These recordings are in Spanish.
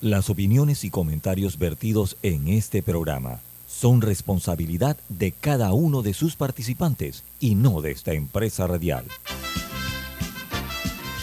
Las opiniones y comentarios vertidos en este programa son responsabilidad de cada uno de sus participantes y no de esta empresa radial.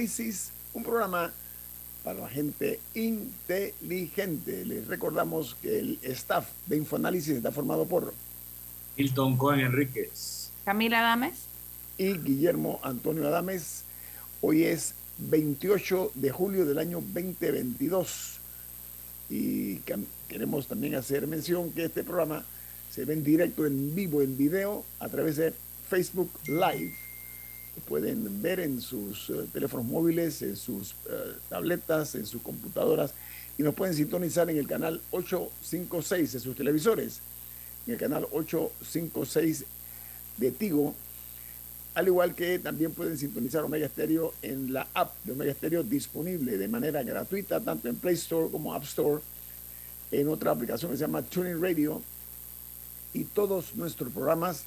Análisis, un programa para la gente inteligente. Les recordamos que el staff de Infoanálisis está formado por Hilton Cohen Enríquez, Camila Adames y Guillermo Antonio Adames. Hoy es 28 de julio del año 2022 y queremos también hacer mención que este programa se ve en directo, en vivo, en video a través de Facebook Live pueden ver en sus eh, teléfonos móviles, en sus eh, tabletas, en sus computadoras y nos pueden sintonizar en el canal 856 de sus televisores, en el canal 856 de Tigo, al igual que también pueden sintonizar Omega Stereo en la app de Omega Stereo disponible de manera gratuita tanto en Play Store como App Store, en otra aplicación que se llama Tuning Radio y todos nuestros programas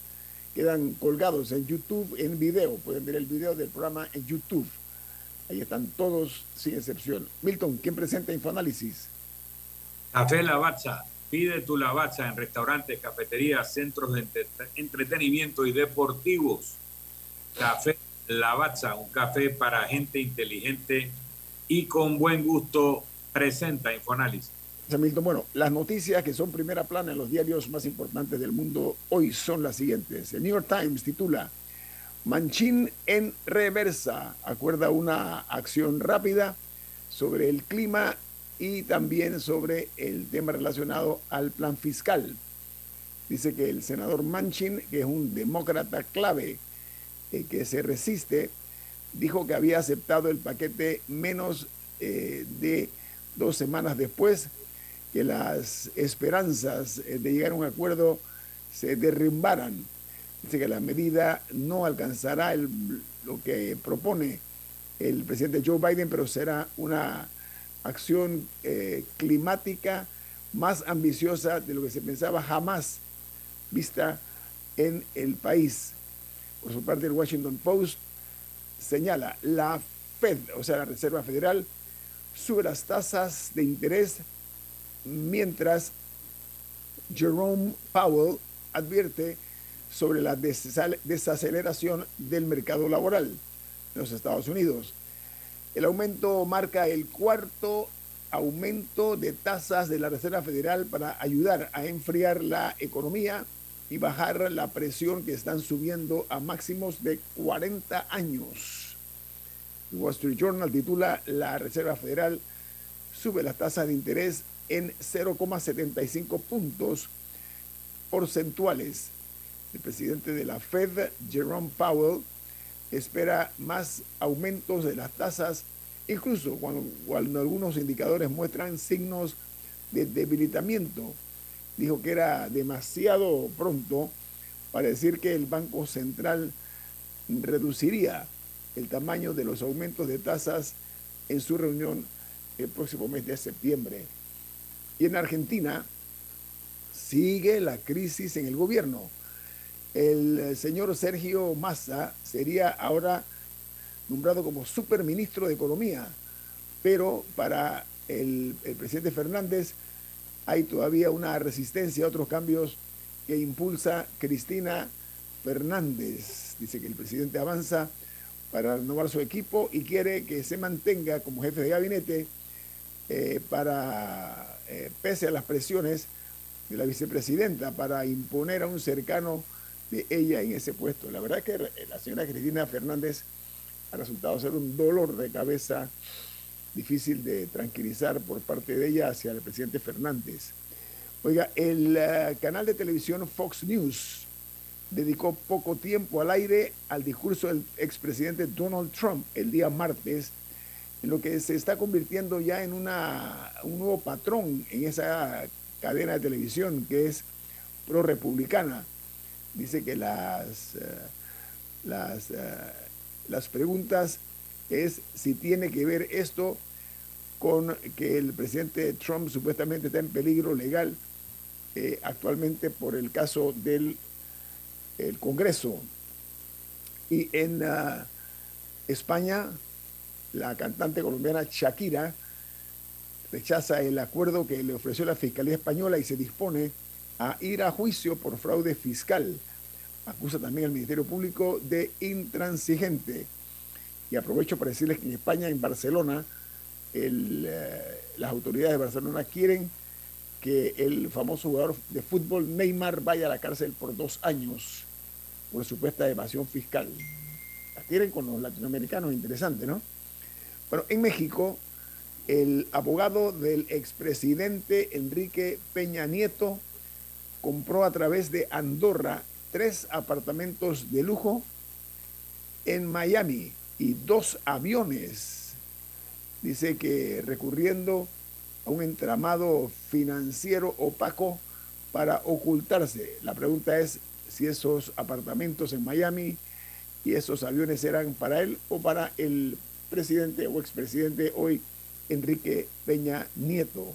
quedan colgados en YouTube en video. Pueden ver el video del programa en YouTube. Ahí están todos sin excepción. Milton, ¿quién presenta Infoanálisis? Café Lavazza. Pide tu Lavazza en restaurantes, cafeterías, centros de entretenimiento y deportivos. Café Lavazza, un café para gente inteligente y con buen gusto, presenta Infoanálisis. Bueno, las noticias que son primera plana en los diarios más importantes del mundo hoy son las siguientes. El New York Times titula Manchín en reversa. Acuerda una acción rápida sobre el clima y también sobre el tema relacionado al plan fiscal. Dice que el senador Manchin, que es un demócrata clave eh, que se resiste, dijo que había aceptado el paquete menos eh, de dos semanas después que las esperanzas eh, de llegar a un acuerdo se derrumbaran. Dice que la medida no alcanzará lo que propone el presidente Joe Biden, pero será una acción eh, climática más ambiciosa de lo que se pensaba jamás vista en el país. Por su parte, el Washington Post señala, la Fed, o sea, la Reserva Federal, sube las tasas de interés mientras Jerome Powell advierte sobre la desaceleración del mercado laboral en los Estados Unidos. El aumento marca el cuarto aumento de tasas de la Reserva Federal para ayudar a enfriar la economía y bajar la presión que están subiendo a máximos de 40 años. El Wall Street Journal titula La Reserva Federal sube las tasas de interés en 0,75 puntos porcentuales. El presidente de la Fed, Jerome Powell, espera más aumentos de las tasas, incluso cuando, algunos indicadores muestran signos de debilitamiento. Dijo que era demasiado pronto para decir que el Banco Central reduciría el tamaño de los aumentos de tasas en su reunión el próximo mes de septiembre. Y en Argentina sigue la crisis en el gobierno. El eh, señor Sergio Massa sería ahora nombrado como superministro de Economía, pero para el, presidente Fernández hay todavía una resistencia a otros cambios que impulsa Cristina Fernández. Dice que el presidente avanza para renovar su equipo y quiere que se mantenga como jefe de gabinete eh, para eh, pese a las presiones de la vicepresidenta para imponer a un cercano de ella en ese puesto. La verdad es que la señora Cristina Fernández ha resultado ser un dolor de cabeza difícil de tranquilizar por parte de ella hacia el presidente Fernández. Oiga, el eh, canal de televisión Fox News dedicó poco tiempo al aire al discurso del expresidente Donald Trump el día martes, lo que se está convirtiendo ya en una, un nuevo patrón en esa cadena de televisión que es pro-republicana. Dice que las, eh, las, eh, las preguntas es si tiene que ver esto con que el presidente Trump supuestamente está en peligro legal eh, actualmente por el caso del el Congreso. Y en España, la cantante colombiana Shakira rechaza el acuerdo que le ofreció la Fiscalía Española y se dispone a ir a juicio por fraude fiscal. Acusa también al Ministerio Público de intransigente. Y aprovecho para decirles que en España, en Barcelona, eh, las autoridades de Barcelona quieren que el famoso jugador de fútbol Neymar vaya a la cárcel por dos años por supuesta evasión fiscal. La quieren con los latinoamericanos, interesante, ¿no? Bueno, en México, el abogado del expresidente Enrique Peña Nieto compró a través de Andorra tres apartamentos de lujo en Miami y dos aviones. Dice que recurriendo a un entramado financiero opaco para ocultarse. La pregunta es si esos apartamentos en Miami y esos aviones eran para él o para el presidente o expresidente hoy Enrique Peña Nieto.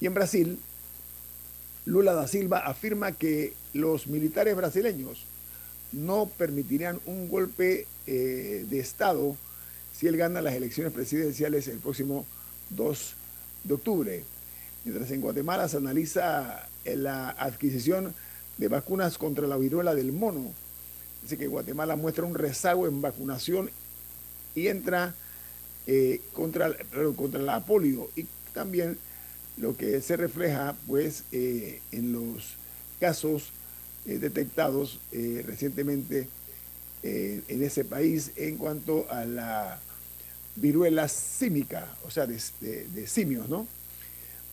Y en Brasil, Lula da Silva afirma que los militares brasileños no permitirían un golpe eh, de Estado si él gana las elecciones presidenciales el próximo 2 de octubre. Mientras en Guatemala se analiza la adquisición de vacunas contra la viruela del mono. Dice que Guatemala muestra un rezago en vacunación y entra eh, contra, contra la polio. Y también lo que se refleja pues eh, en los casos eh, detectados recientemente en ese país en cuanto a la viruela símica, o sea, de, de, simios, ¿no?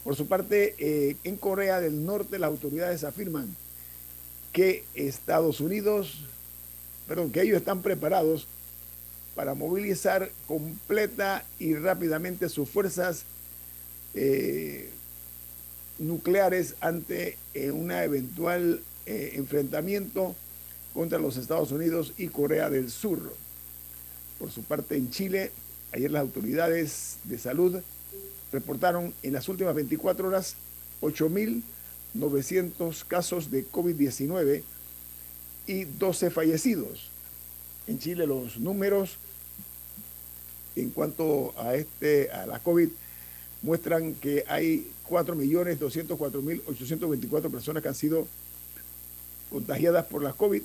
Por su parte, en Corea del Norte las autoridades afirman que Estados Unidos, perdón, que ellos están preparados para movilizar completa y rápidamente sus fuerzas eh, nucleares ante eh, un eventual enfrentamiento contra los Estados Unidos y Corea del Sur. Por su parte, en Chile, Ayer las autoridades de salud reportaron en las últimas 24 horas 8.900 casos de COVID-19 y 12 fallecidos. En Chile los números en cuanto a, este, a la COVID muestran que hay 4.204.824 personas que han sido contagiadas por la COVID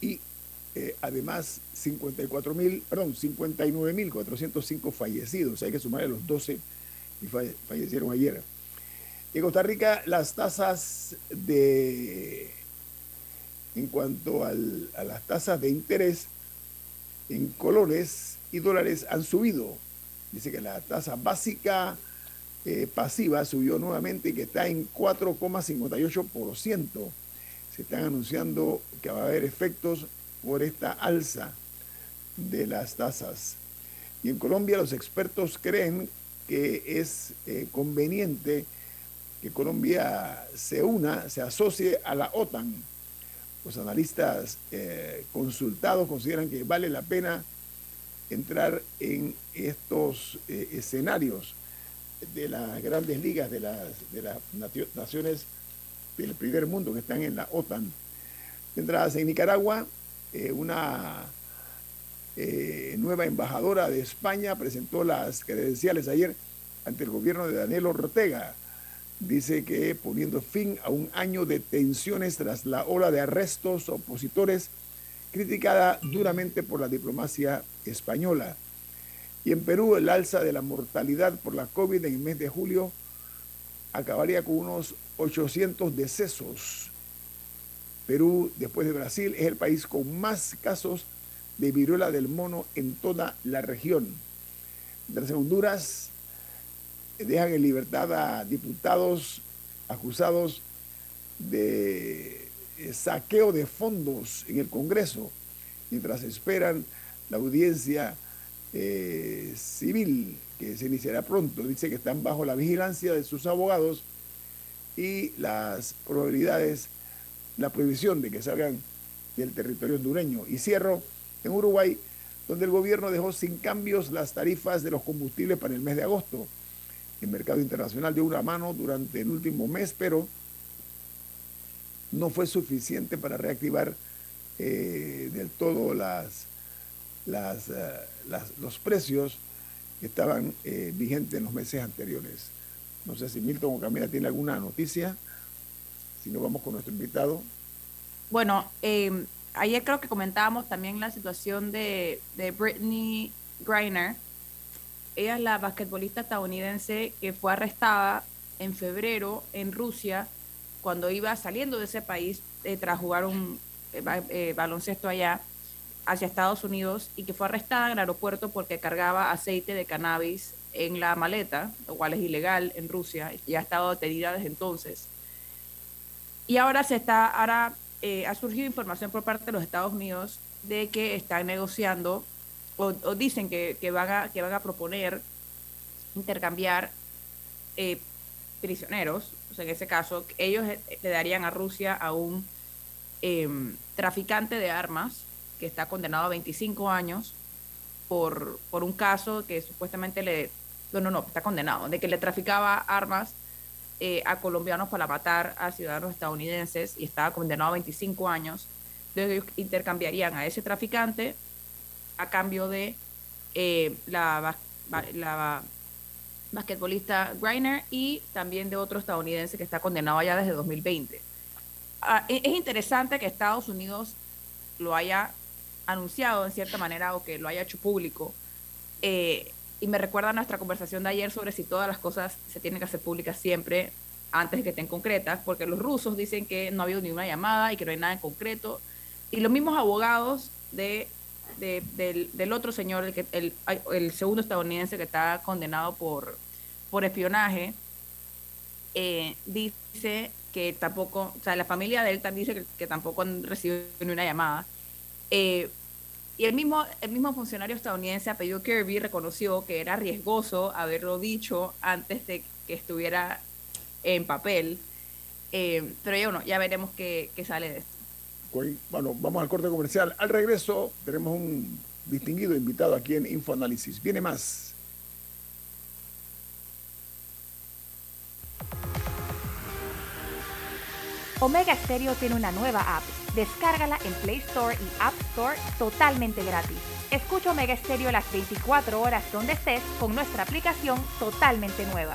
y eh, además 54 mil, perdón, 59 mil 405 fallecidos. Hay que sumarle los 12 que fallecieron ayer. En Costa Rica, las tasas de, en cuanto a las tasas de interés en colores y dólares han subido. Dice que la tasa básica eh, pasiva subió nuevamente y que está en 4,58%. Se están anunciando que va a haber efectos por esta alza de las tasas. Y en Colombia los expertos creen que es eh, conveniente que Colombia se una, se asocie a la OTAN. Los analistas eh, consultados consideran que vale la pena entrar en estos eh, escenarios de las grandes ligas de las, de las naciones del primer mundo que están en la OTAN. Mientras en Nicaragua eh, una eh, nueva embajadora de España presentó las credenciales ayer ante el gobierno de Daniel Ortega. Dice que poniendo fin a un año de tensiones tras la ola de arrestos opositores criticada duramente por la diplomacia española. Y en Perú el alza de la mortalidad por la COVID en el mes de julio acabaría con unos 800 decesos Perú, después de Brasil, es el país con más casos de viruela del mono en toda la región. Mientras en Honduras dejan en libertad a diputados acusados de saqueo de fondos en el Congreso, mientras esperan la audiencia eh, civil que se iniciará pronto. Dice que están bajo la vigilancia de sus abogados y las probabilidades, la prohibición de que salgan del territorio hondureño. Y cierro en Uruguay, donde el gobierno dejó sin cambios las tarifas de los combustibles para el mes de agosto. El mercado internacional dio una mano durante el último mes, pero no fue suficiente para reactivar eh, del todo las, eh, las, los precios que estaban eh, vigentes en los meses anteriores. No sé si Milton o Camila tiene alguna noticia. Si no, vamos con nuestro invitado. Bueno, ayer creo que comentábamos también la situación de, de Britney Griner. Ella es la basquetbolista estadounidense que fue arrestada en febrero en Rusia cuando iba saliendo de ese país eh, tras jugar un eh, eh, baloncesto allá hacia Estados Unidos y que fue arrestada en el aeropuerto porque cargaba aceite de cannabis en la maleta, lo cual es ilegal en Rusia y ha estado detenida desde entonces. Y ahora se está, ahora ha surgido información por parte de los Estados Unidos de que están negociando o, dicen que, que, van a, que van a proponer intercambiar prisioneros en ese caso, ellos eh, le darían a Rusia a un em, traficante de armas que está condenado a 25 años por, por un caso que supuestamente le... No, no, no, está condenado, de que le traficaba armas eh, a colombianos para matar a ciudadanos estadounidenses y estaba condenado a 25 años. Entonces ellos intercambiarían a ese traficante a cambio de eh, la, la basquetbolista Greiner y también de otro estadounidense que está condenado allá desde 2020. Ah, e-, es interesante que Estados Unidos lo haya anunciado en cierta manera o que lo haya hecho público. Eh, y me recuerda nuestra conversación de ayer sobre si todas las cosas se tienen que hacer públicas siempre antes de que estén concretas, porque los rusos dicen que no ha habido ninguna llamada y que no hay nada en concreto. Y los mismos abogados de del, otro señor, el, que, el, segundo estadounidense que está condenado por, por espionaje, eh, dice que tampoco, o sea, la familia de él dice que, tampoco han recibido ni una llamada. Eh, y el mismo, el mismo funcionario estadounidense, apellido Kirby, reconoció que era riesgoso haberlo dicho antes de que estuviera en papel. Eh, pero ya, bueno, ya veremos qué, qué sale de esto. Bueno, vamos al corte comercial. Al regreso tenemos un distinguido invitado aquí en InfoAnálisis. Viene más. Omega Stereo tiene una nueva app. Descárgala en Play Store y App Store totalmente gratis. Escucha Omega Stereo las 24 horas donde estés con nuestra aplicación totalmente nueva.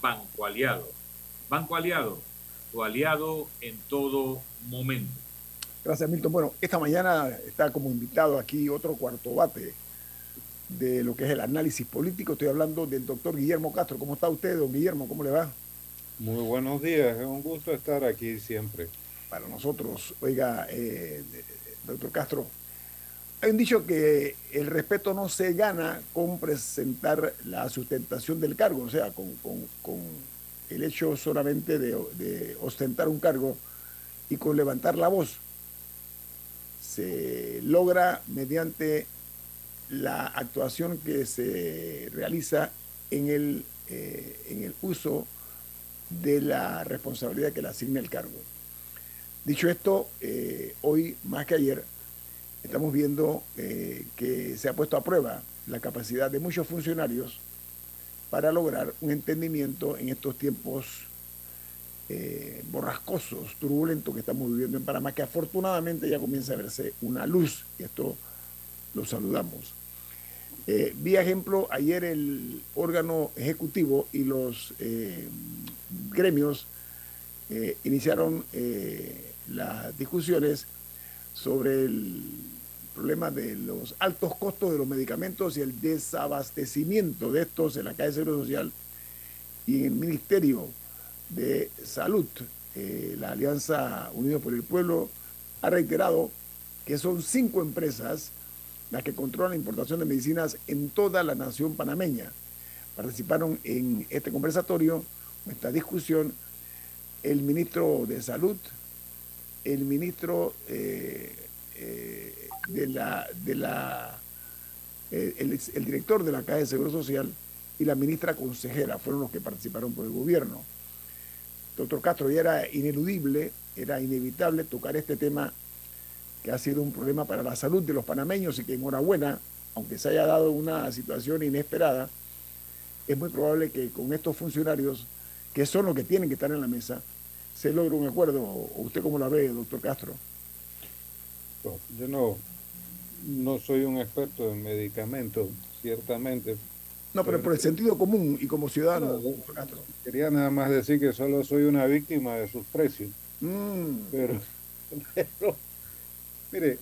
Banco Aliado. Banco Aliado, tu aliado en todo momento. Gracias, Milton. Bueno, esta mañana está como invitado aquí otro cuarto bate de lo que es el análisis político. Estoy hablando del doctor Guillermo Castro. ¿Cómo está usted, don Guillermo? ¿Cómo le va? Muy buenos días, es un gusto estar aquí siempre. Para nosotros, oiga, eh, doctor Castro, hay un dicho que el respeto no se gana con presentar la sustentación del cargo, o sea, con, el hecho solamente de, ostentar un cargo y con levantar la voz. Se logra mediante la actuación que se realiza en el, eh, uso de la responsabilidad que le asigna el cargo. Dicho esto, eh, hoy más que ayer estamos viendo eh, que se ha puesto a prueba la capacidad de muchos funcionarios para lograr un entendimiento en estos tiempos eh, borrascosos, turbulentos que estamos viviendo en Panamá, que afortunadamente ya comienza a verse una luz, y esto lo saludamos. Eh, vi ejemplo, ayer el órgano ejecutivo y los gremios iniciaron las discusiones sobre el problema de los altos costos de los medicamentos y el desabastecimiento de estos en la Caja de Seguro Social y en el Ministerio de Salud. Eh, la Alianza Unidos por el Pueblo ha reiterado que son cinco empresas las que controlan la importación de medicinas en toda la nación panameña. Participaron en este conversatorio, en esta discusión, el ministro de Salud, el ministro eh, eh, de la, de la eh, el, director de la Caja de Seguro Social y la ministra consejera fueron los que participaron por el gobierno. Doctor Castro, ya era ineludible, era inevitable tocar este tema que ha sido un problema para la salud de los panameños y que enhorabuena, aunque se haya dado una situación inesperada, es muy probable que con estos funcionarios, que son los que tienen que estar en la mesa, se logra un acuerdo. ¿Usted cómo la ve, doctor Castro? Yo no, no soy un experto en medicamentos, ciertamente. No, pero, por el sentido común y como ciudadano. Quería nada más decir que solo soy una víctima de sus precios. Mm. Pero, mire,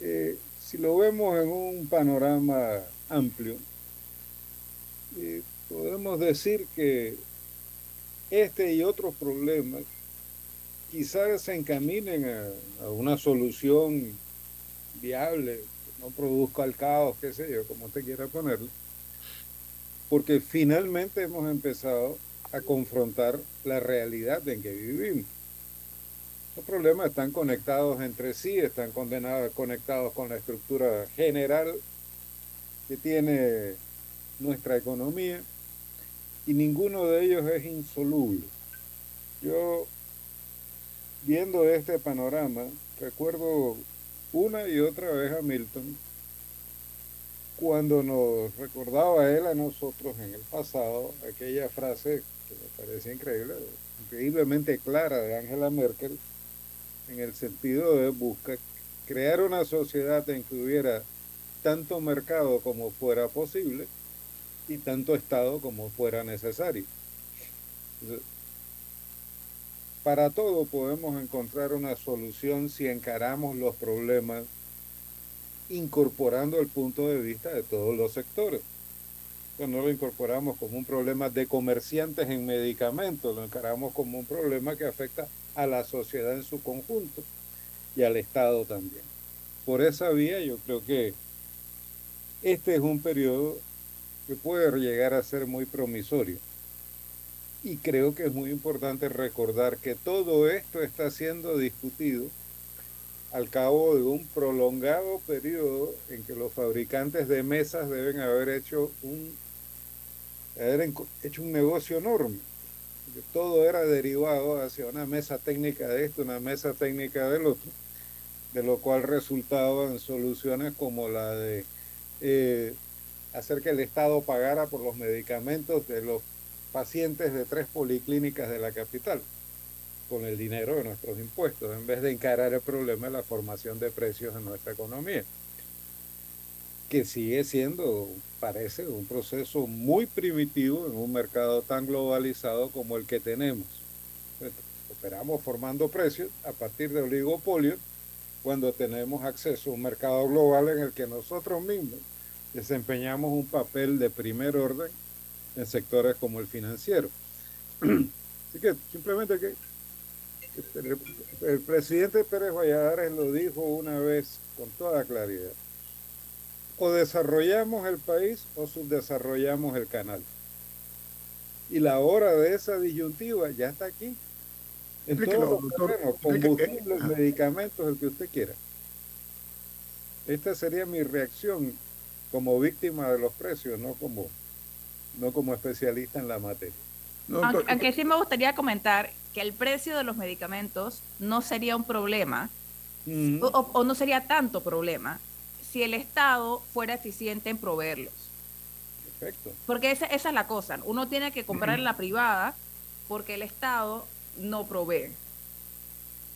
eh, si lo vemos en un panorama amplio, eh, podemos decir que este y otros problemas quizás se encaminen a, una solución viable, que no produzca el caos, qué sé yo, como usted quiera ponerlo, porque finalmente hemos empezado a confrontar la realidad en que vivimos. Los problemas están conectados entre sí, están condenados, conectados con la estructura general que tiene nuestra economía y ninguno de ellos es insoluble. Yo viendo este panorama, recuerdo una y otra vez a Milton cuando nos recordaba él a nosotros en el pasado aquella frase que me parece increíble, increíblemente clara de Angela Merkel, en el sentido de buscar crear una sociedad en que hubiera tanto mercado como fuera posible y tanto Estado como fuera necesario. Para todo podemos encontrar una solución si encaramos los problemas incorporando el punto de vista de todos los sectores. Cuando lo incorporamos como un problema de comerciantes en medicamentos, lo encaramos como un problema que afecta a la sociedad en su conjunto y al Estado también. Por esa vía yo creo que este es un periodo que puede llegar a ser muy promisorio. Y creo que es muy importante recordar que todo esto está siendo discutido al cabo de un prolongado periodo en que los fabricantes de mesas deben haber hecho un haber hecho un negocio enorme. Todo era derivado hacia una mesa técnica de esto, una mesa técnica del otro, de lo cual resultaban soluciones como la de eh, hacer que el Estado pagara por los medicamentos de los pacientes de tres policlínicas de la capital con el dinero de nuestros impuestos, en vez de encarar el problema de la formación de precios en nuestra economía, que sigue siendo, parece, un proceso muy primitivo en un mercado tan globalizado como el que tenemos. Operamos formando precios a partir de oligopolio cuando tenemos acceso a un mercado global en el que nosotros mismos desempeñamos un papel de primer orden en sectores como el financiero. Así que simplemente que el, presidente Pérez Valladares lo dijo una vez con toda claridad. O desarrollamos el país o subdesarrollamos el canal. Y la hora de esa disyuntiva ya está aquí. En todos los combustibles, ah. medicamentos, el que usted quiera. Esta sería mi reacción como víctima de los precios, no como, no como especialista en la materia. aunque, sí me gustaría comentar que el precio de los medicamentos no sería un problema o, no sería tanto problema si el Estado fuera eficiente en proveerlos. Perfecto. Porque esa, esa es la cosa. Uno tiene que comprar en la privada porque el Estado no provee.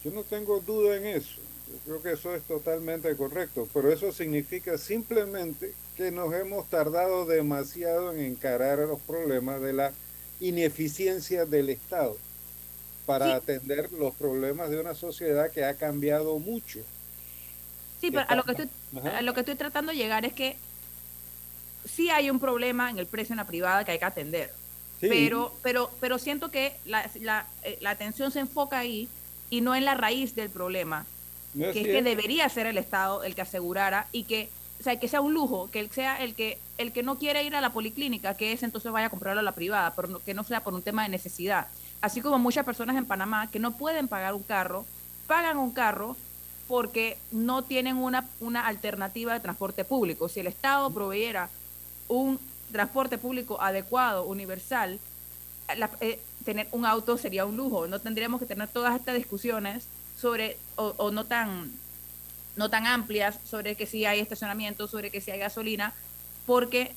Yo no tengo duda en eso. Yo creo que eso es totalmente correcto, pero eso significa simplemente que nos hemos tardado demasiado en encarar los problemas de la ineficiencia del Estado para atender los problemas de una sociedad que ha cambiado mucho. Sí, pero a lo, que estoy, lo que estoy tratando de llegar es que sí hay un problema en el precio en la privada que hay que atender. Pero, pero, pero siento que la, la, eh, la, atención se enfoca ahí y no en la raíz del problema, que es que debería ser el Estado el que asegurara y que, o sea, que sea un lujo, que sea el que, el que no quiere ir a la policlínica, que es entonces vaya a comprarlo a la privada, pero que no sea por un tema de necesidad así como muchas personas en Panamá que no pueden pagar un carro, pagan un carro porque no tienen una, una alternativa de transporte público. Si el Estado proveyera un transporte público adecuado, universal, eh, tener un auto sería un lujo. No tendríamos que tener todas estas discusiones sobre, o, no tan no tan amplias sobre que si hay estacionamiento, sobre que si hay gasolina, porque,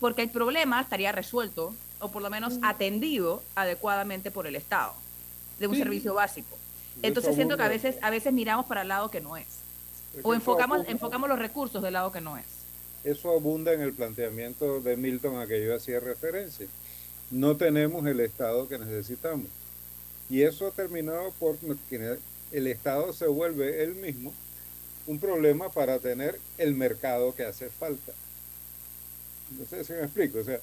porque el problema estaría resuelto o por lo menos atendido adecuadamente por el Estado, de un servicio básico. Entonces siento que a veces, a veces miramos para el lado que no es. O enfocamos, enfocamos los recursos del lado que no es. Eso abunda en el planteamiento de Milton a que yo hacía referencia. No tenemos el Estado que necesitamos. Y eso ha terminado por el Estado se vuelve él mismo un problema para tener el mercado que hace falta. No sé si me explico. O sea,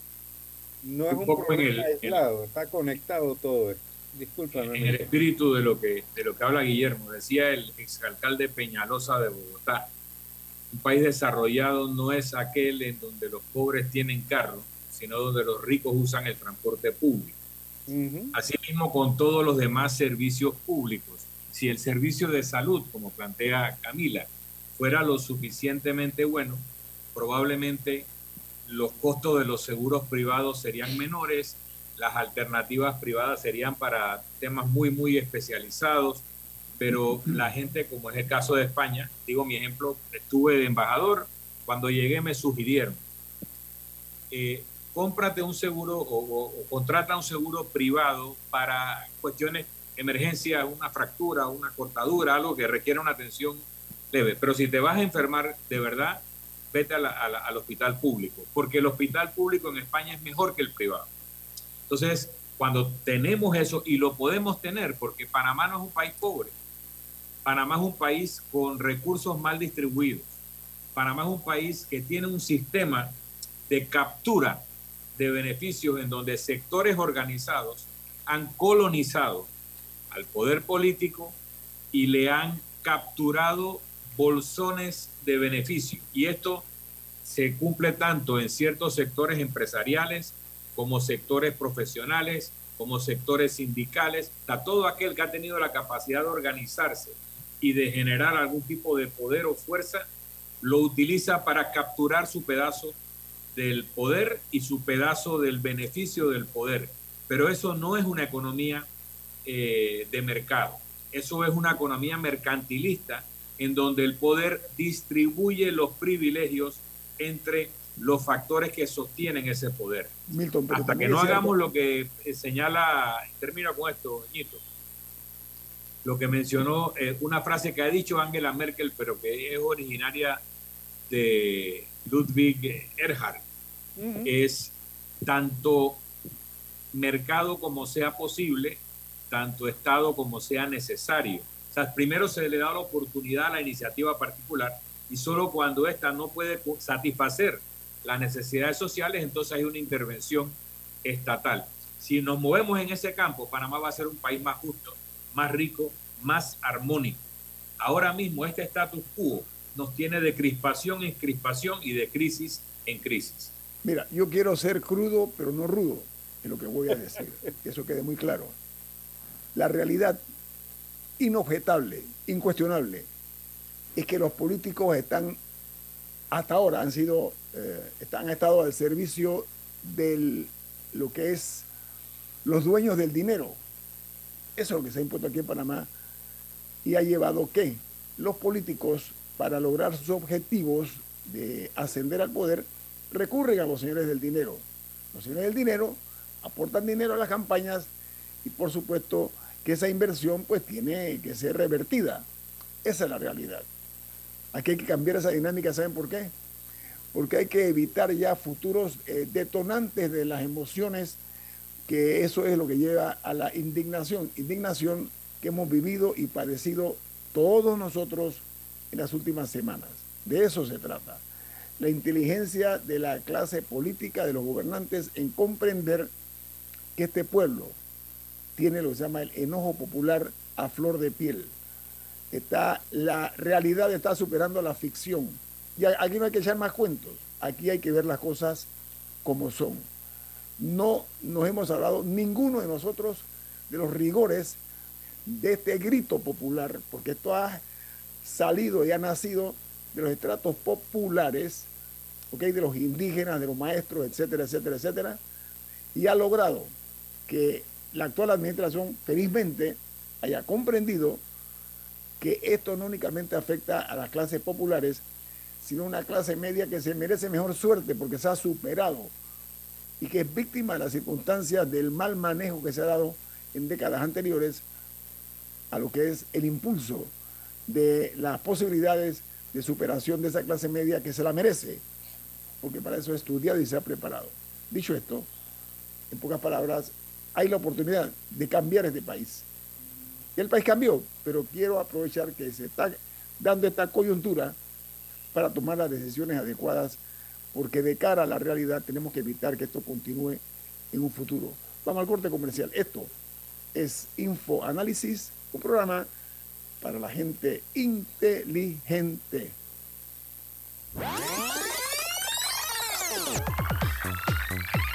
no es un, problema aislado, está conectado todo esto. Discúlpame. En el espíritu de lo que de lo que habla Guillermo, decía el exalcalde Peñalosa de Bogotá, un país desarrollado no es aquel en donde los pobres tienen carro, sino donde los ricos usan el transporte público. Asimismo, con todos los demás servicios públicos. Si el servicio de salud, como plantea Camila, fuera lo suficientemente bueno, probablemente los costos de los seguros privados serían menores, las alternativas privadas serían para temas muy, muy especializados, pero la gente, como es el caso de España, digo mi ejemplo, estuve de embajador, cuando llegué me sugirieron, eh, cómprate un seguro o, contrata un seguro privado para cuestiones, emergencia, una fractura, una cortadura, algo que requiera una atención leve, pero si te vas a enfermar de verdad, vete al hospital público, porque el hospital público en España es mejor que el privado. Entonces, cuando tenemos eso, y lo podemos tener, porque Panamá no es un país pobre, Panamá es un país con recursos mal distribuidos, Panamá es un país que tiene un sistema de captura de beneficios en donde sectores organizados han colonizado al poder político y le han capturado bolsones de beneficio. Y esto se cumple tanto en ciertos sectores empresariales como sectores profesionales, como sectores sindicales, a todo aquel que ha tenido la capacidad de organizarse y de generar algún tipo de poder o fuerza, lo utiliza para capturar su pedazo del poder y su pedazo del beneficio del poder. Pero eso no es una economía eh, de mercado. Eso es una economía mercantilista en donde el poder distribuye los privilegios entre los factores que sostienen ese poder. Hasta que no hagamos lo que eh, señala, termino con esto, Ñito, lo que mencionó, eh, una frase que ha dicho Angela Merkel, pero que es originaria de Ludwig Erhard, es tanto mercado como sea posible, tanto Estado como sea necesario. O sea, primero se le da la oportunidad a la iniciativa particular y solo cuando ésta no puede satisfacer las necesidades sociales, entonces hay una intervención estatal. Si nos movemos en ese campo, Panamá va a ser un país más justo, más rico, más armónico. Ahora mismo este status quo nos tiene de crispación en crispación y de crisis en crisis. Mira, yo quiero ser crudo, pero no rudo, en lo que voy a decir. que eso quede muy claro. La realidad inobjetable, incuestionable, es que los políticos están, hasta ahora han sido eh, han estado al servicio de lo que es los dueños del dinero. Eso es lo que se ha impuesto aquí en Panamá y ha llevado que los políticos, para lograr sus objetivos de ascender al poder, recurren a los señores del dinero. Los señores del dinero aportan dinero a las campañas y por supuesto que esa inversión pues tiene que ser revertida. Esa es la realidad. Aquí hay que cambiar esa dinámica, ¿saben por qué? porque hay que evitar ya futuros eh, detonantes de las emociones, que eso es lo que lleva a la indignación, indignación que hemos vivido y padecido todos nosotros en las últimas semanas. De eso se trata. La inteligencia de la clase política, de los gobernantes, en comprender que este pueblo tiene lo que se llama el enojo popular a flor de piel. Está, la realidad está superando la ficción y aquí no hay que echar más cuentos, aquí hay que ver las cosas como son. No nos hemos hablado ninguno de nosotros de los rigores de este grito popular, porque esto ha salido y ha nacido de los estratos populares, ¿okay? de los indígenas, de los maestros, etcétera, etcétera, etcétera, y ha logrado que la actual administración felizmente haya comprendido que esto no únicamente afecta a las clases populares, sino una clase media que se merece mejor suerte porque se ha superado y que es víctima de las circunstancias del mal manejo que se ha dado en décadas anteriores a lo que es el impulso de las posibilidades de superación de esa clase media que se la merece, porque para eso ha estudiado y se ha preparado. Dicho esto, en pocas palabras, hay la oportunidad de cambiar este país. El país cambió, pero quiero aprovechar que se está dando esta coyuntura para tomar las decisiones adecuadas, porque de cara a la realidad tenemos que evitar que esto continúe en un futuro. Vamos al corte comercial. Esto es Info Análisis, un programa para la gente inteligente.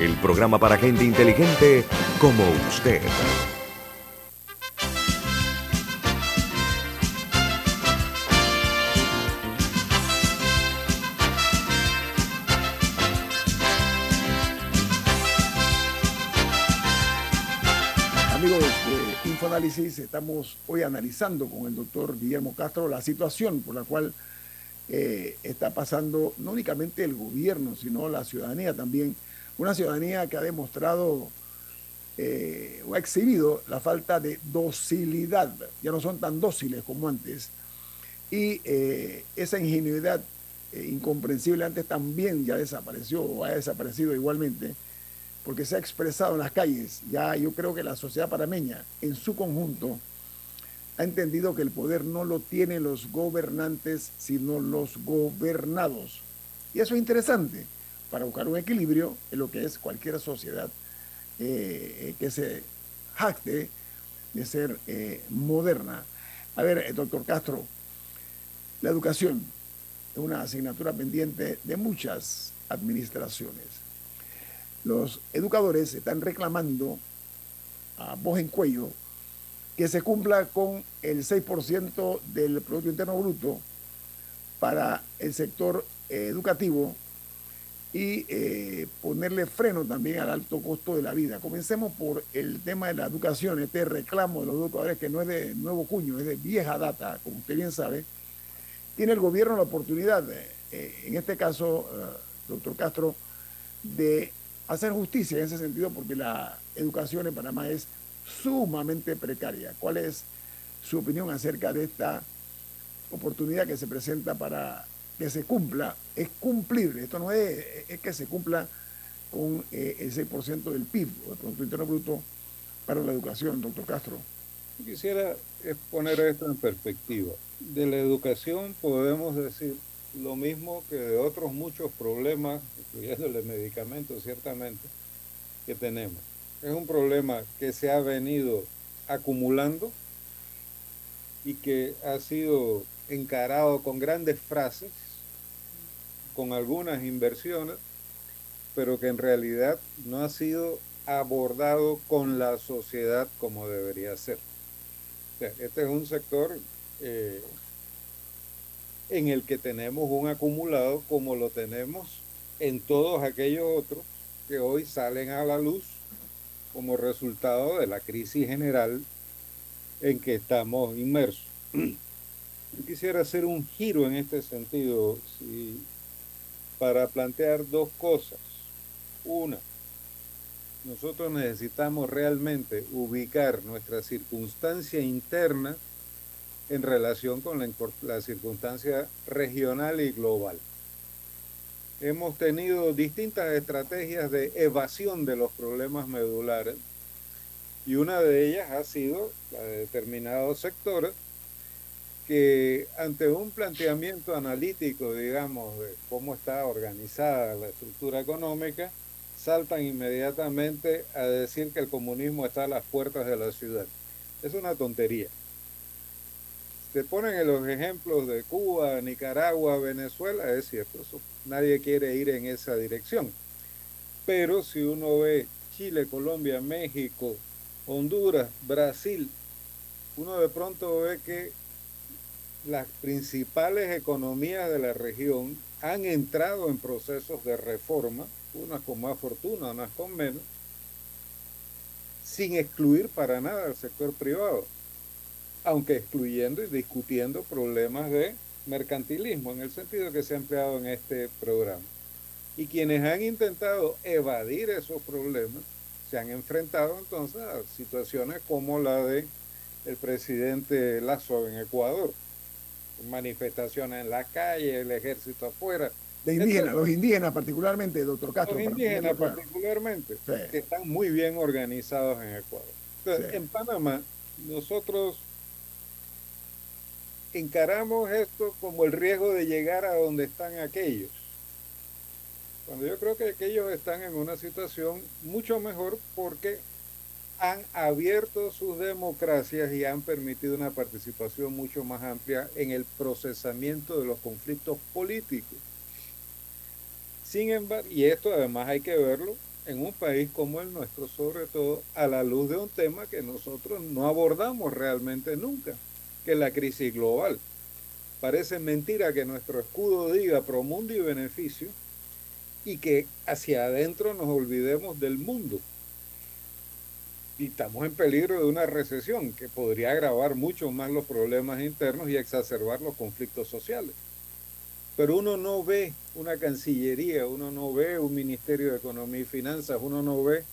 el programa para gente inteligente como usted. Amigos de InfoAnálisis, estamos hoy analizando con el doctor Guillermo Castro la situación por la cual eh, está pasando no únicamente el gobierno, sino la ciudadanía también. Una ciudadanía que ha demostrado eh, o ha exhibido la falta de docilidad. Ya no son tan dóciles como antes. Y eh, esa ingenuidad incomprensible antes también ya desapareció o ha desaparecido igualmente porque se ha expresado en las calles. Ya yo creo que la sociedad parameña en su conjunto ha entendido que el poder no lo tienen los gobernantes, sino los gobernados. Y eso es interesante para buscar un equilibrio en lo que es cualquier sociedad eh, que se jacte de ser eh, moderna. A ver, eh, doctor Castro, la educación es una asignatura pendiente de muchas administraciones. Los educadores están reclamando a voz en cuello que se cumpla con el 6% del Producto Interno Bruto para el sector eh, educativo y eh, ponerle freno también al alto costo de la vida. Comencemos por el tema de la educación, este reclamo de los educadores que no es de nuevo cuño, es de vieja data, como usted bien sabe. Tiene el gobierno la oportunidad, eh, en este caso, doctor Castro, de hacer justicia en ese sentido porque la educación en Panamá es sumamente precaria. ¿Cuál es su opinión acerca de esta oportunidad que se presenta para que se cumpla? Es cumplir, esto no es, es que se cumpla con eh, el 6% del PIB, o del Producto Interno Bruto, para la educación, doctor Castro. Quisiera poner esto en perspectiva. De la educación podemos decir lo mismo que de otros muchos problemas, incluyendo el medicamentos, ciertamente, que tenemos es un problema que se ha venido acumulando y que ha sido encarado con grandes frases, con algunas inversiones, pero que en realidad no ha sido abordado con la sociedad como debería ser. este es un sector eh, en el que tenemos un acumulado como lo tenemos en todos aquellos otros que hoy salen a la luz como resultado de la crisis general en que estamos inmersos. Yo quisiera hacer un giro en este sentido para plantear dos cosas. Una, nosotros necesitamos realmente ubicar nuestra circunstancia interna en relación con la circunstancia regional y global hemos tenido distintas estrategias de evasión de los problemas medulares y una de ellas ha sido la de determinados sectores que ante un planteamiento analítico, digamos, de cómo está organizada la estructura económica, saltan inmediatamente a decir que el comunismo está a las puertas de la ciudad. Es una tontería se ponen en los ejemplos de Cuba, Nicaragua, Venezuela, es cierto, nadie quiere ir en esa dirección. Pero si uno ve Chile, Colombia, México, Honduras, Brasil, uno de pronto ve que las principales economías de la región han entrado en procesos de reforma, unas con más fortuna, unas con menos, sin excluir para nada al sector privado aunque excluyendo y discutiendo problemas de mercantilismo, en el sentido que se ha empleado en este programa. Y quienes han intentado evadir esos problemas se han enfrentado entonces a situaciones como la de el presidente Lazo en Ecuador, manifestaciones en la calle, el ejército afuera, De indígenas, los indígenas particularmente, doctor Castro. Los indígenas particularmente, que están muy bien organizados en Ecuador. En Panamá, nosotros encaramos esto como el riesgo de llegar a donde están aquellos. Cuando yo creo que aquellos están en una situación mucho mejor porque han abierto sus democracias y han permitido una participación mucho más amplia en el procesamiento de los conflictos políticos. Sin embargo, y esto además hay que verlo en un país como el nuestro, sobre todo a la luz de un tema que nosotros no abordamos realmente nunca, que es la crisis global. Parece mentira que nuestro escudo diga pro mundo y beneficio y que hacia adentro nos olvidemos del mundo y estamos en peligro de una recesión que podría agravar mucho más los problemas internos y exacerbar los conflictos sociales. Pero uno no ve una Cancillería, uno no ve un Ministerio de Economía y Finanzas, uno no ve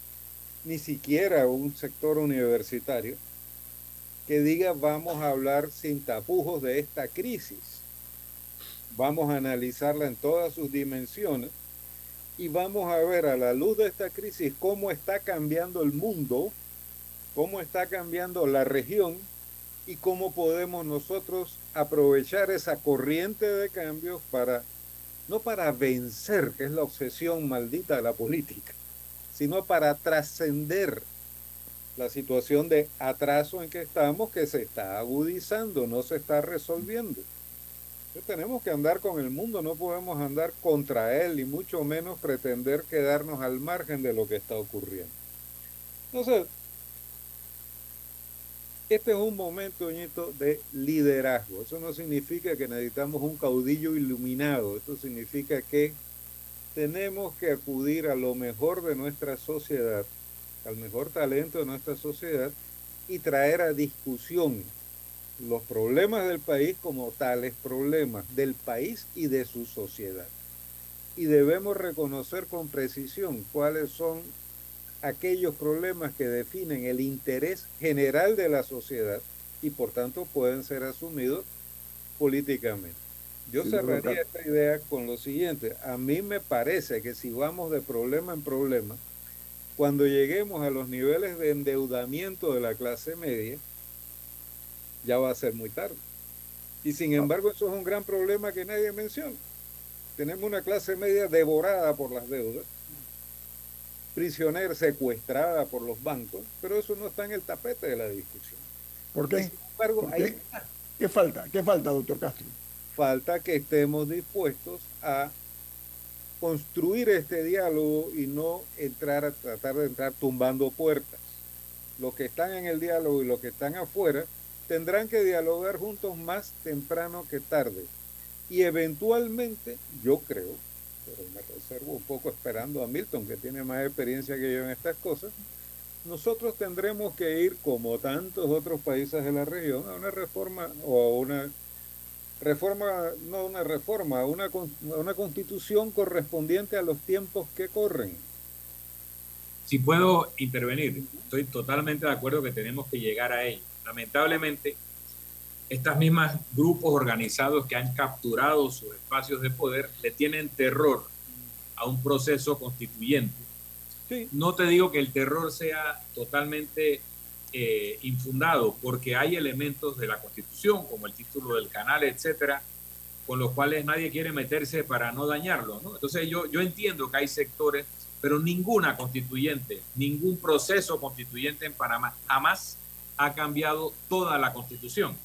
ni siquiera un sector universitario que diga vamos a hablar sin tapujos de esta crisis. Vamos a analizarla en todas sus dimensiones y vamos a ver a la luz de esta crisis cómo está cambiando el mundo cómo está cambiando la región y cómo podemos nosotros aprovechar esa corriente de cambios para, no para vencer, que es la obsesión maldita de la política, sino para trascender la situación de atraso en que estamos, que se está agudizando, no se está resolviendo. Entonces tenemos que andar con el mundo, no podemos andar contra él y mucho menos pretender quedarnos al margen de lo que está ocurriendo. Entonces, este es un momento, de liderazgo. Eso no significa que necesitamos un caudillo iluminado. Esto significa que tenemos que acudir a lo mejor de nuestra sociedad, al mejor talento de nuestra sociedad y traer a discusión los problemas del país como tales problemas del país y de su sociedad. Y debemos reconocer con precisión cuáles son aquellos problemas que definen el interés general de la sociedad y por tanto pueden ser asumidos políticamente. Yo cerraría esta idea con lo siguiente. A mí me parece que si vamos de problema en problema, cuando lleguemos a los niveles de endeudamiento de la clase media, ya va a ser muy tarde. Y sin embargo, eso es un gran problema que nadie menciona. Tenemos una clase media devorada por las deudas prisionera secuestrada por los bancos, pero eso no está en el tapete de la discusión. ¿Por qué? qué? falta? ¿Qué falta, doctor Castro? Falta que estemos dispuestos a construir este diálogo y no entrar a tratar de entrar tumbando puertas. Los que están en el diálogo y los que están afuera tendrán que dialogar juntos más temprano que tarde. Y eventualmente, yo creo, pero me reservo un poco esperando a Milton, que tiene más experiencia que yo en estas cosas, nosotros tendremos que ir, como tantos otros países de la región, a una reforma o a una reforma, no una reforma, a una, una constitución correspondiente a los tiempos que corren. Si puedo intervenir, estoy totalmente de acuerdo que tenemos que llegar a ello. Lamentablemente, estas mismas grupos organizados que han capturado sus espacios de poder le tienen terror a un proceso constituyente. No te digo que el terror sea totalmente eh, infundado, porque hay elementos de la Constitución, como el título del canal, etcétera, con los cuales nadie quiere meterse para no dañarlo. Entonces yo, yo entiendo que hay sectores, pero ninguna constituyente, ningún proceso constituyente en Panamá jamás ha cambiado toda la Constitución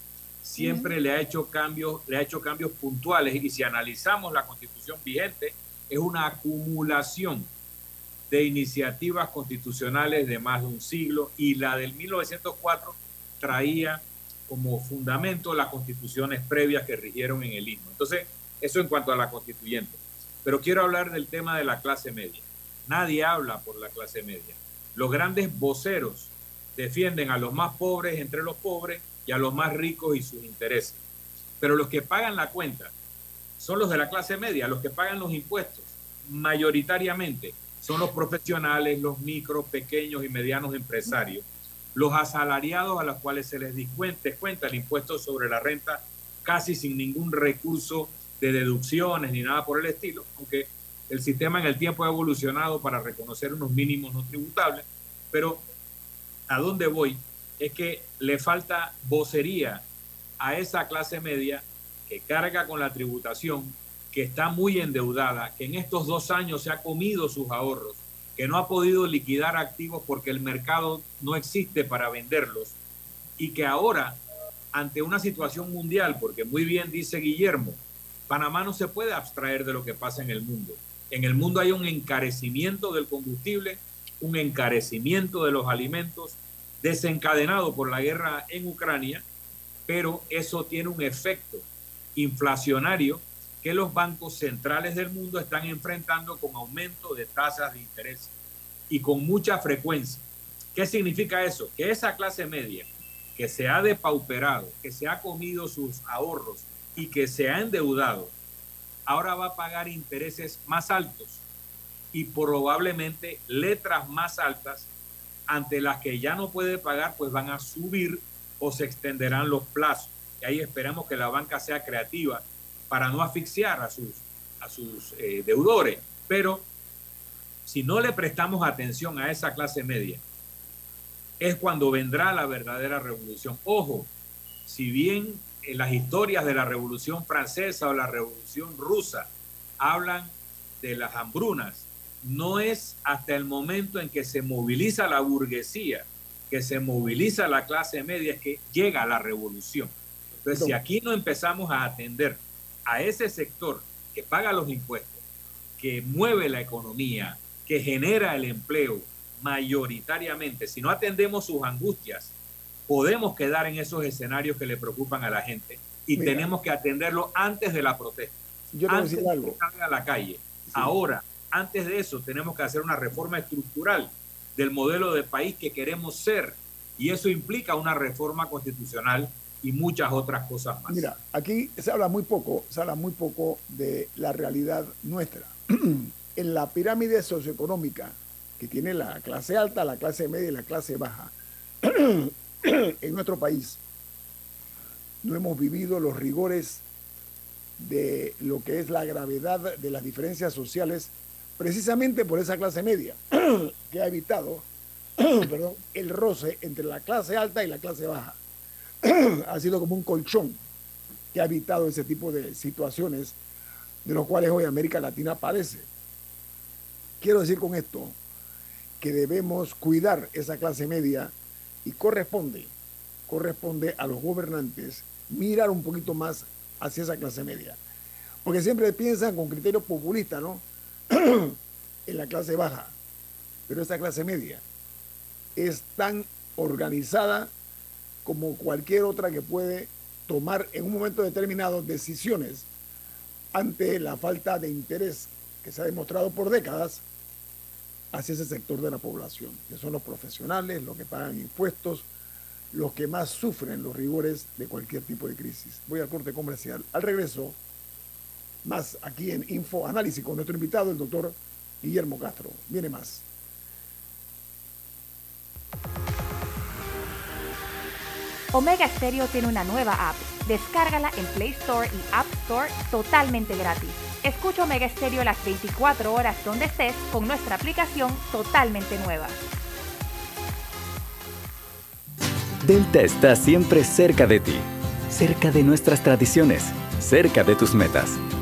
siempre le ha hecho cambios, le ha hecho cambios puntuales y si analizamos la constitución vigente, es una acumulación de iniciativas constitucionales de más de un siglo y la del 1904 traía como fundamento las constituciones previas que rigieron en el himno. Entonces, eso en cuanto a la constituyente. Pero quiero hablar del tema de la clase media. Nadie habla por la clase media. Los grandes voceros defienden a los más pobres entre los pobres y a los más ricos y sus intereses. Pero los que pagan la cuenta son los de la clase media, los que pagan los impuestos, mayoritariamente son los profesionales, los micros, pequeños y medianos empresarios, los asalariados a los cuales se les descuenta el impuesto sobre la renta casi sin ningún recurso de deducciones ni nada por el estilo, aunque el sistema en el tiempo ha evolucionado para reconocer unos mínimos no tributables, pero a dónde voy es que le falta vocería a esa clase media que carga con la tributación, que está muy endeudada, que en estos dos años se ha comido sus ahorros, que no ha podido liquidar activos porque el mercado no existe para venderlos y que ahora, ante una situación mundial, porque muy bien dice Guillermo, Panamá no se puede abstraer de lo que pasa en el mundo. En el mundo hay un encarecimiento del combustible, un encarecimiento de los alimentos desencadenado por la guerra en Ucrania, pero eso tiene un efecto inflacionario que los bancos centrales del mundo están enfrentando con aumento de tasas de interés y con mucha frecuencia. ¿Qué significa eso? Que esa clase media que se ha depauperado, que se ha comido sus ahorros y que se ha endeudado, ahora va a pagar intereses más altos y probablemente letras más altas ante las que ya no puede pagar, pues van a subir o se extenderán los plazos. Y ahí esperamos que la banca sea creativa para no asfixiar a sus, a sus eh, deudores. Pero si no le prestamos atención a esa clase media, es cuando vendrá la verdadera revolución. Ojo, si bien en las historias de la Revolución Francesa o la Revolución Rusa hablan de las hambrunas, no es hasta el momento en que se moviliza la burguesía, que se moviliza la clase media, que llega la revolución. Entonces, si aquí no empezamos a atender a ese sector que paga los impuestos, que mueve la economía, que genera el empleo mayoritariamente, si no atendemos sus angustias, podemos quedar en esos escenarios que le preocupan a la gente y tenemos que atenderlo antes de la protesta. Yo antes decir algo. de que salga a la calle. Ahora, antes de eso, tenemos que hacer una reforma estructural del modelo de país que queremos ser. Y eso implica una reforma constitucional y muchas otras cosas más. Mira, aquí se habla muy poco, se habla muy poco de la realidad nuestra. en la pirámide socioeconómica que tiene la clase alta, la clase media y la clase baja, en nuestro país no hemos vivido los rigores de lo que es la gravedad de las diferencias sociales precisamente por esa clase media que ha evitado el roce entre la clase alta y la clase baja. ha sido como un colchón que ha evitado ese tipo de situaciones de los cuales hoy América Latina padece. Quiero decir con esto que debemos cuidar esa clase media y corresponde, corresponde a los gobernantes mirar un poquito más hacia esa clase media. Porque siempre piensan con criterio populista, ¿no? En la clase baja. Pero esa clase media es tan organizada como cualquier otra que puede tomar en un momento determinado decisiones ante la falta de interés que se ha demostrado por décadas hacia ese sector de la población, que son los profesionales, los que pagan impuestos, los que más sufren los rigores de cualquier tipo de crisis. Voy al corte comercial. Al regreso, más aquí en Info Análisis con nuestro invitado, el doctor Guillermo Castro. Viene más. Omega Stereo tiene una nueva app. Descárgala en Play Store y App Store totalmente gratis. Escucha Omega Stereo las 24 horas donde estés con nuestra aplicación totalmente nueva. Delta está siempre cerca de ti, cerca de nuestras tradiciones, cerca de tus metas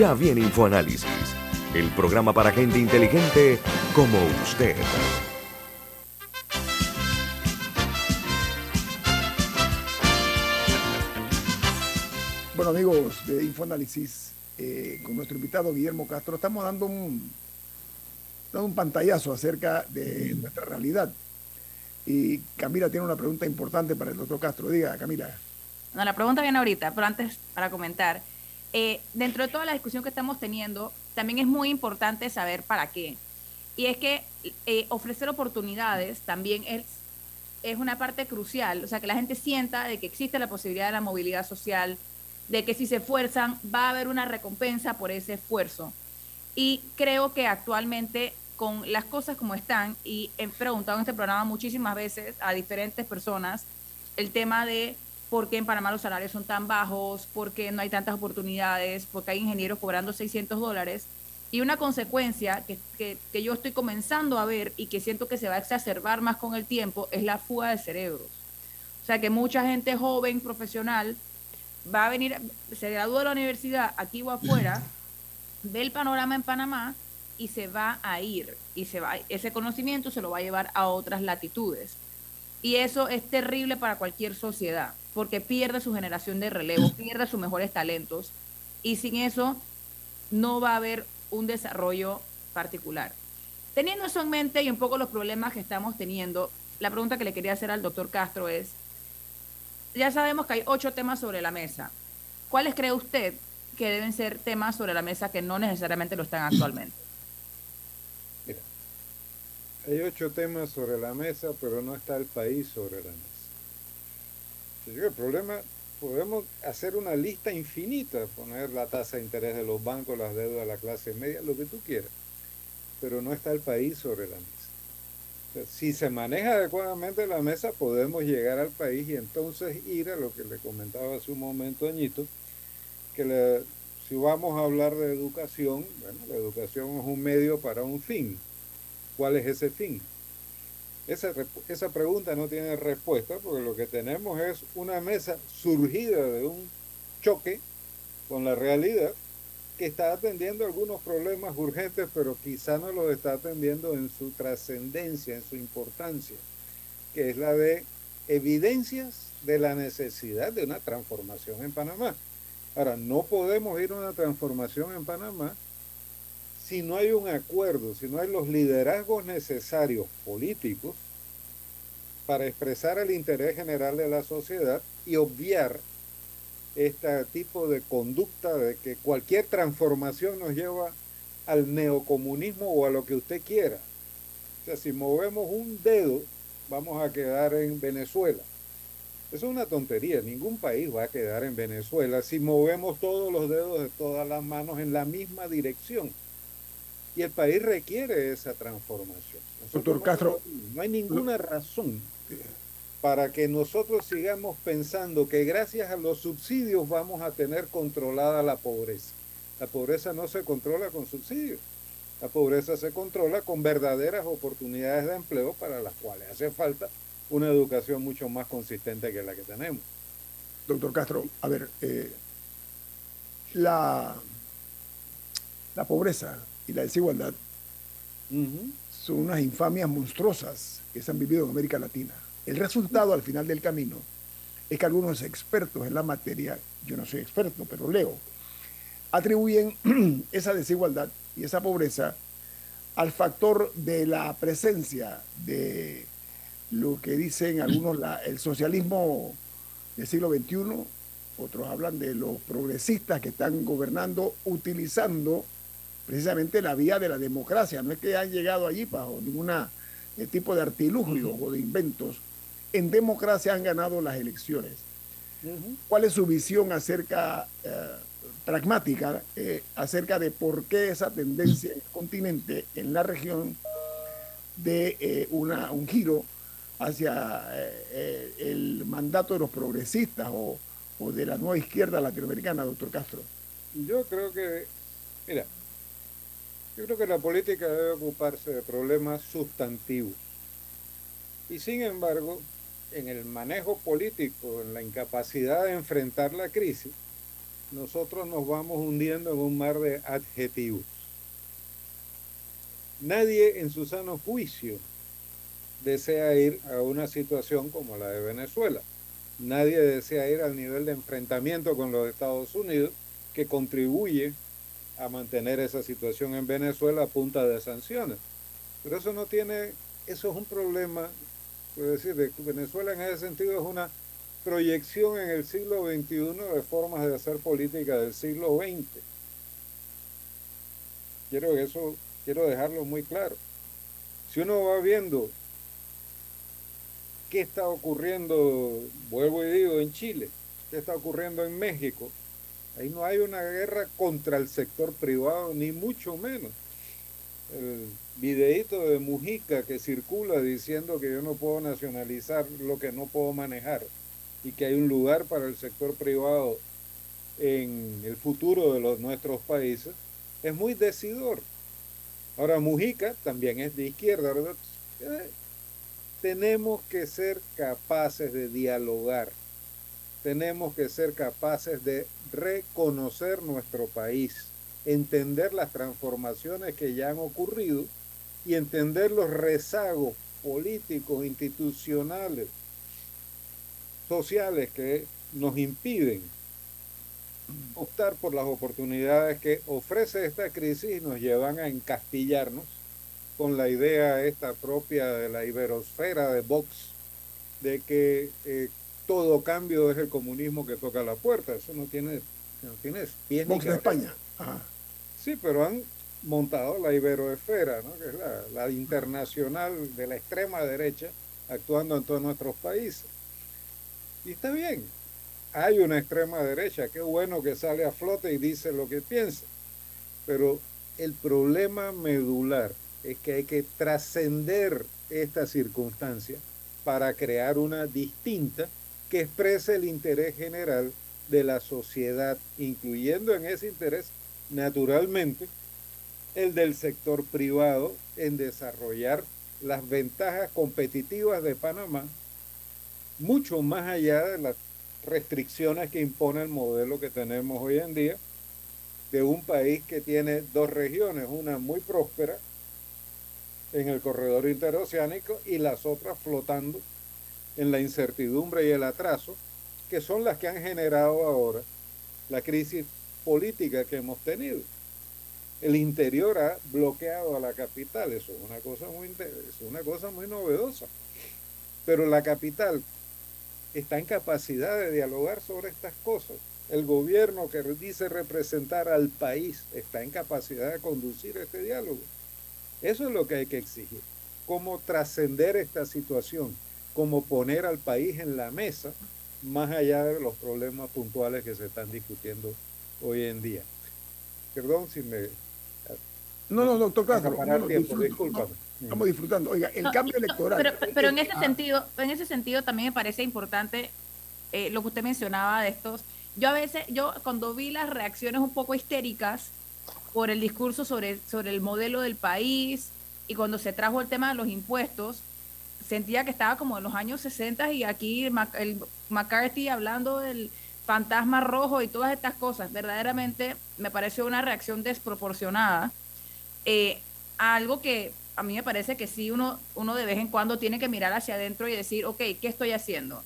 Ya viene InfoAnálisis, el programa para gente inteligente como usted. Bueno, amigos de Infoanálisis, eh, con nuestro invitado Guillermo Castro, estamos dando un, dando un pantallazo acerca de nuestra realidad. Y Camila tiene una pregunta importante para el doctor Castro. Diga, Camila. No, la pregunta viene ahorita, pero antes para comentar. Eh, dentro de toda la discusión que estamos teniendo, también es muy importante saber para qué. Y es que eh, ofrecer oportunidades también es, es una parte crucial, o sea, que la gente sienta de que existe la posibilidad de la movilidad social, de que si se esfuerzan va a haber una recompensa por ese esfuerzo. Y creo que actualmente con las cosas como están, y he preguntado en este programa muchísimas veces a diferentes personas el tema de por qué en Panamá los salarios son tan bajos, por qué no hay tantas oportunidades, por qué hay ingenieros cobrando 600 dólares. Y una consecuencia que, que, que, yo estoy comenzando a ver y que siento que se va a exacerbar más con el tiempo es la fuga de cerebros. O sea que mucha gente joven, profesional, va a venir, se gradúa de la universidad aquí o afuera, ve el panorama en Panamá y se va a ir. Y se va, ese conocimiento se lo va a llevar a otras latitudes. Y eso es terrible para cualquier sociedad, porque pierde su generación de relevo, pierde sus mejores talentos, y sin eso no va a haber un desarrollo particular. Teniendo eso en mente y un poco los problemas que estamos teniendo, la pregunta que le quería hacer al doctor Castro es, ya sabemos que hay ocho temas sobre la mesa. ¿Cuáles cree usted que deben ser temas sobre la mesa que no necesariamente lo están actualmente? Mira, hay ocho temas sobre la mesa, pero no está el país sobre la mesa. El problema, podemos hacer una lista infinita, poner la tasa de interés de los bancos, las deudas de la clase media, lo que tú quieras, pero no está el país sobre la mesa. si se maneja adecuadamente la mesa, podemos llegar al país y entonces ir a lo que le comentaba hace un momento Añito, que si vamos a hablar de educación, bueno, la educación es un medio para un fin. ¿Cuál es ese fin? Esa, esa pregunta no tiene respuesta porque lo que tenemos es una mesa surgida de un choque con la realidad que está atendiendo algunos problemas urgentes, pero quizá no los está atendiendo en su trascendencia, en su importancia, que es la de evidencias de la necesidad de una transformación en Panamá. Ahora, no podemos ir a una transformación en Panamá si no hay un acuerdo, si no hay los liderazgos necesarios políticos para expresar el interés general de la sociedad y obviar este tipo de conducta de que cualquier transformación nos lleva al neocomunismo o a lo que usted quiera. O sea, si movemos un dedo, vamos a quedar en Venezuela. Eso es una tontería. Ningún país va a quedar en Venezuela si movemos todos los dedos de todas las manos en la misma dirección. Y el país requiere esa transformación. Doctor Castro. No hay ninguna razón para que nosotros sigamos pensando que gracias a los subsidios vamos a tener controlada la pobreza. La pobreza no se controla con subsidios. La pobreza se controla con verdaderas oportunidades de empleo para las cuales hace falta una educación mucho más consistente que la que tenemos. Doctor Castro, a ver, eh, la, la pobreza y la desigualdad uh -huh. son unas infamias monstruosas que se han vivido en América Latina. El resultado al final del camino es que algunos expertos en la materia, yo no soy experto, pero leo, atribuyen esa desigualdad y esa pobreza al factor de la presencia de lo que dicen algunos el socialismo del siglo XXI, otros hablan de los progresistas que están gobernando utilizando precisamente la vía de la democracia. No es que han llegado allí bajo ningún eh, tipo de artilugio o de inventos. En democracia han ganado las elecciones. ¿Cuál es su visión acerca, eh, pragmática, eh, acerca de por qué esa tendencia en el continente, en la región, de una, un giro hacia el mandato de los progresistas o, o de la nueva izquierda latinoamericana, doctor Castro? Yo creo que, mira, yo creo que la política debe ocuparse de problemas sustantivos. Y sin embargo, en el manejo político, en la incapacidad de enfrentar la crisis, nosotros nos vamos hundiendo en un mar de adjetivos. Nadie en su sano juicio desea ir a una situación como la de Venezuela. Nadie desea ir al nivel de enfrentamiento con los Estados Unidos que contribuye a mantener esa situación en Venezuela a punta de sanciones. Pero eso no tiene, eso es un problema, quiero decir, de Venezuela en ese sentido es una proyección en el siglo XXI de formas de hacer política del siglo XX. Quiero eso, quiero dejarlo muy claro. Si uno va viendo qué está ocurriendo, vuelvo y digo, en Chile, qué está ocurriendo en México, Ahí no hay una guerra contra el sector privado, ni mucho menos. El videíto de Mujica que circula diciendo que yo no puedo nacionalizar lo que no puedo manejar y que hay un lugar para el sector privado en el futuro de los, nuestros países, es muy decidor. Ahora, Mujica también es de izquierda, ¿verdad? Eh, tenemos que ser capaces de dialogar tenemos que ser capaces de reconocer nuestro país, entender las transformaciones que ya han ocurrido y entender los rezagos políticos, institucionales, sociales que nos impiden optar por las oportunidades que ofrece esta crisis y nos llevan a encastillarnos con la idea esta propia de la iberosfera de Vox, de que eh, todo cambio es el comunismo que toca la puerta. Eso no tiene, no tiene pies ni de España. Sí, pero han montado la iberoesfera, ¿no? que es la, la, internacional de la extrema derecha, actuando en todos nuestros países. Y está bien, hay una extrema derecha, qué bueno que sale a flote y dice lo que piensa, pero el problema medular es que hay que trascender esta circunstancia para crear una distinta que exprese el interés general de la sociedad, incluyendo en ese interés, naturalmente, el del sector privado en desarrollar las ventajas competitivas de Panamá, mucho más allá de las restricciones que impone el modelo que tenemos hoy en día, de un país que tiene dos regiones, una muy próspera en el corredor interoceánico y las otras flotando en la incertidumbre y el atraso, que son las que han generado ahora la crisis política que hemos tenido. El interior ha bloqueado a la capital, eso es una cosa muy, es una cosa muy novedosa. Pero la capital está en capacidad de dialogar sobre estas cosas. El gobierno que dice representar al país está en capacidad de conducir este diálogo. Eso es lo que hay que exigir. Cómo trascender esta situación como poner al país en la mesa, más allá de los problemas puntuales que se están discutiendo hoy en día. Perdón si me... No, no, doctor Castro. estamos disfrutando. Oiga, el cambio electoral. Pero, en ese sentido, en ese sentido también me parece importante eh, lo que usted mencionaba de estos. Yo a veces, yo cuando vi las reacciones un poco histéricas por el discurso sobre, sobre el modelo del país y cuando se trajo el tema de los impuestos, sentía que estaba como en los años 60 y aquí el McCarthy hablando del fantasma rojo y todas estas cosas. Verdaderamente me pareció una reacción desproporcionada eh, algo que a mí me parece que sí uno, uno de vez en cuando tiene que mirar hacia adentro y decir, ok, ¿qué estoy haciendo?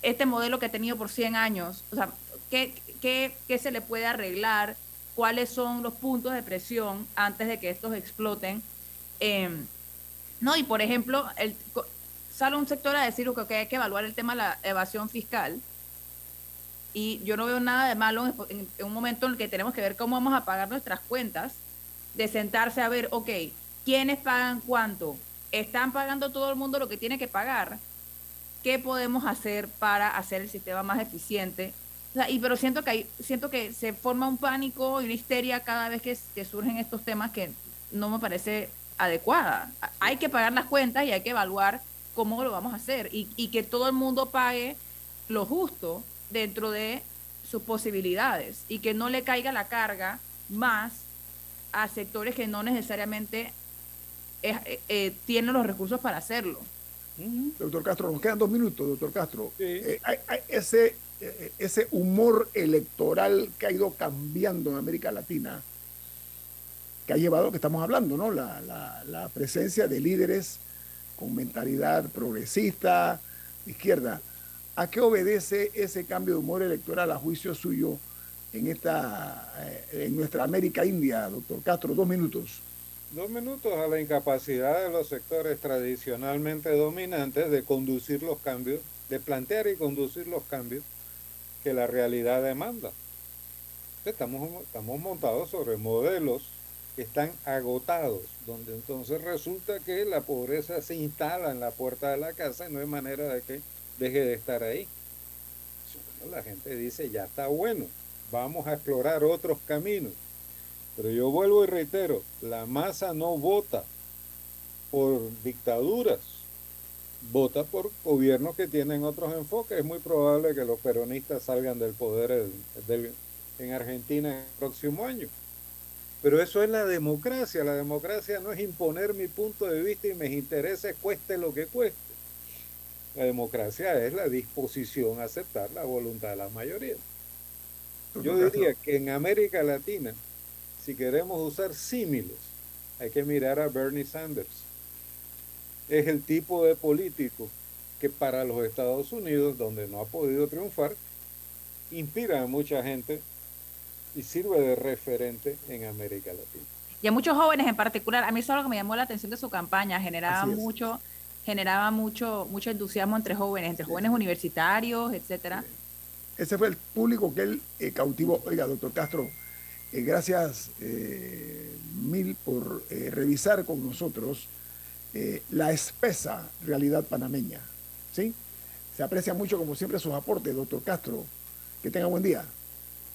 Este modelo que he tenido por 100 años, o sea, ¿qué, qué, qué se le puede arreglar? ¿Cuáles son los puntos de presión antes de que estos exploten? Em, no, y por ejemplo, el, sale un sector a decir que hay que evaluar el tema de la evasión fiscal. Y yo no veo nada de malo en, un momento en el que tenemos que ver cómo vamos a pagar nuestras cuentas, de sentarse a ver, ok, ¿quiénes pagan cuánto? ¿Están pagando todo el mundo lo que tiene que pagar? ¿Qué podemos hacer para hacer el sistema más eficiente? y pero siento que hay, siento que se forma un pánico y una histeria cada vez que surgen estos temas que no me parece adecuada. Hay que pagar las cuentas y hay que evaluar cómo lo vamos a hacer y, y que todo el mundo pague lo justo dentro de sus posibilidades y que no le caiga la carga más a sectores que no necesariamente eh, eh, tienen los recursos para hacerlo. Doctor Castro, nos quedan dos minutos, doctor Castro. Eh, ese, ese humor electoral que ha ido cambiando en América Latina, que ha llevado, que estamos hablando, ¿no? La, la, la presencia de líderes con mentalidad progresista, izquierda. ¿A qué obedece ese cambio de humor electoral a juicio suyo en, esta, en nuestra América India, doctor Castro? Dos minutos. Dos minutos a la incapacidad de los sectores tradicionalmente dominantes de conducir los cambios, de plantear y conducir los cambios que la realidad demanda. Estamos, estamos montados sobre modelos están agotados, donde entonces resulta que la pobreza se instala en la puerta de la casa y no hay manera de que deje de estar ahí. la gente dice, ya está bueno, vamos a explorar otros caminos pero yo vuelvo y reitero, la masa no vota por dictaduras, vota por gobiernos que tienen otros enfoques. Es muy probable que los peronistas salgan del poder en Argentina el próximo año. Pero eso es la democracia. La democracia no es imponer mi punto de vista y mis intereses cueste lo que cueste. La democracia es la disposición a aceptar la voluntad de la mayoría. Yo diría que en América Latina si queremos usar símiles, hay que mirar a Bernie Sanders. Es el tipo de político que para los Estados Unidos, donde no ha podido triunfar, inspira a mucha gente y sirve de referente en América Latina. Y a muchos jóvenes en particular, a mí eso es lo que me llamó la atención de su campaña, generaba mucho generaba mucho mucho entusiasmo entre jóvenes, entre jóvenes universitarios, etcétera. Ese fue el público que él eh, cautivó. Oiga, doctor Castro, eh, gracias eh, mil por eh, revisar con nosotros la espesa realidad panameña. ¿sí? Se aprecia mucho, como siempre, sus aportes, doctor Castro. Que tenga buen día.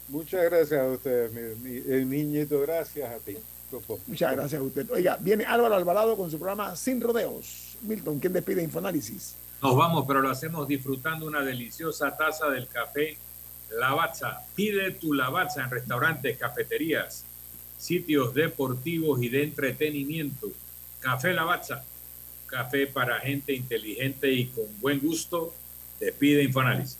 Muchas gracias a usted, el niñito, gracias a ti. Muchas gracias a usted. Oiga, viene Álvaro Alvarado con su programa Sin Rodeos. Milton, ¿quién despide Infoanálisis? Nos vamos, pero lo hacemos disfrutando una deliciosa taza del café Lavazza. Pide tu Lavazza en restaurantes, cafeterías, sitios deportivos y de entretenimiento. Café Lavazza. Café para gente inteligente y con buen gusto. Despide Infoanálisis.